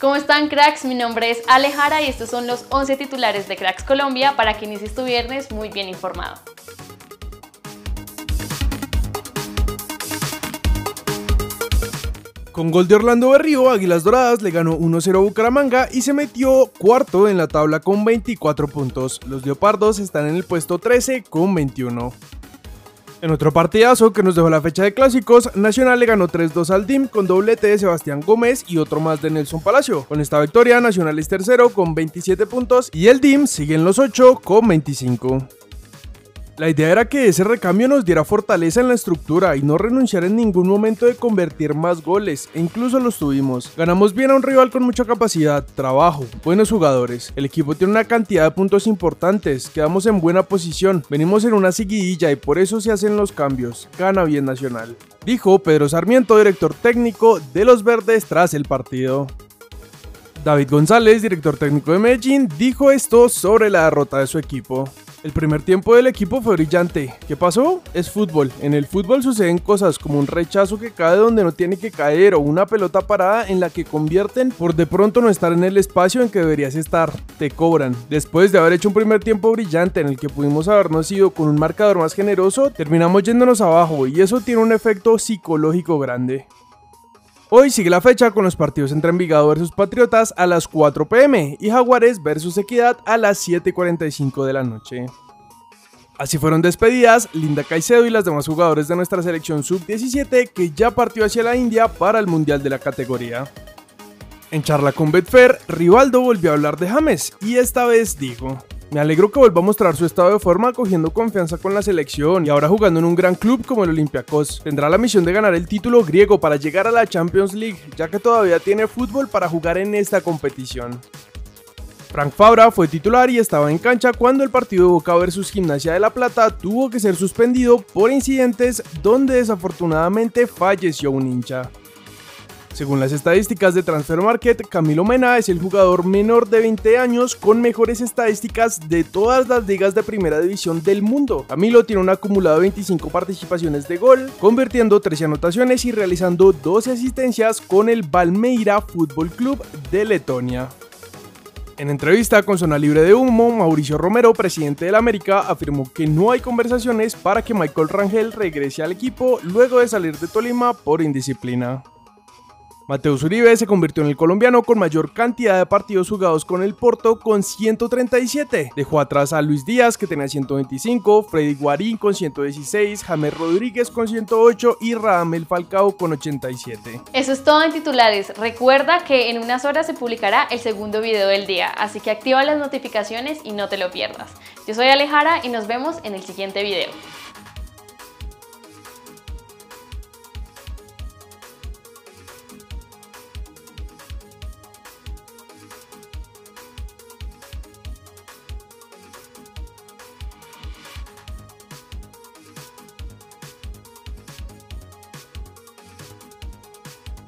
¿Cómo están cracks? Mi nombre es Alejara y estos son los 11 titulares de Cracks Colombia para que inicies tu viernes muy bien informado. Con gol de Orlando Berrío, Águilas Doradas le ganó 1-0 a Bucaramanga y se metió cuarto en la tabla con 24 puntos. Los Leopardos están en el puesto 13 con 21. En otro partidazo que nos dejó la fecha de clásicos, Nacional le ganó 3-2 al DIM con doblete de Sebastián Gómez y otro más de Nelson Palacio. Con esta victoria, Nacional es tercero con 27 puntos y el DIM sigue en los 8 con 25. La idea era que ese recambio nos diera fortaleza en la estructura y no renunciar en ningún momento de convertir más goles, e incluso los tuvimos. Ganamos bien a un rival con mucha capacidad, trabajo, buenos jugadores. El equipo tiene una cantidad de puntos importantes, quedamos en buena posición, venimos en una seguidilla y por eso se hacen los cambios. Gana bien Nacional. Dijo Pedro Sarmiento, director técnico de los Verdes tras el partido. David González, director técnico de Medellín, dijo esto sobre la derrota de su equipo. El primer tiempo del equipo fue brillante. ¿Qué pasó? Es fútbol. En el fútbol suceden cosas como un rechazo que cae donde no tiene que caer o una pelota parada en la que convierten por de pronto no estar en el espacio en que deberías estar. Te cobran. Después de haber hecho un primer tiempo brillante en el que pudimos habernos ido con un marcador más generoso, terminamos yéndonos abajo y eso tiene un efecto psicológico grande. Hoy sigue la fecha con los partidos entre Envigado versus Patriotas a las 4 pm y Jaguares versus Equidad a las 7.45 de la noche. Así fueron despedidas Linda Caicedo y las demás jugadores de nuestra selección sub-17 que ya partió hacia la India para el Mundial de la categoría. En charla con Betfair, Rivaldo volvió a hablar de James y esta vez dijo, me alegro que vuelva a mostrar su estado de forma cogiendo confianza con la selección y ahora jugando en un gran club como el Olympiacos. Tendrá la misión de ganar el título griego para llegar a la Champions League, ya que todavía tiene fútbol para jugar en esta competición. Frank Fabra fue titular y estaba en cancha cuando el partido de Boca vs Gimnasia de la Plata tuvo que ser suspendido por incidentes donde desafortunadamente falleció un hincha. Según las estadísticas de Transfer Market, Camilo Mena es el jugador menor de 20 años con mejores estadísticas de todas las ligas de primera división del mundo. Camilo tiene un acumulado de 25 participaciones de gol, convirtiendo 13 anotaciones y realizando 12 asistencias con el Balmeira Fútbol Club de Letonia. En entrevista con Zona Libre de Humo, Mauricio Romero, presidente del América, afirmó que no hay conversaciones para que Michael Rangel regrese al equipo luego de salir de Tolima por indisciplina. Mateus Uribe se convirtió en el colombiano con mayor cantidad de partidos jugados con el Porto con 137. Dejó atrás a Luis Díaz que tenía 125, Freddy Guarín con 116, James Rodríguez con 108 y Radamel Falcao con 87. Eso es todo en titulares. Recuerda que en unas horas se publicará el segundo video del día, así que activa las notificaciones y no te lo pierdas. Yo soy Alejara y nos vemos en el siguiente video.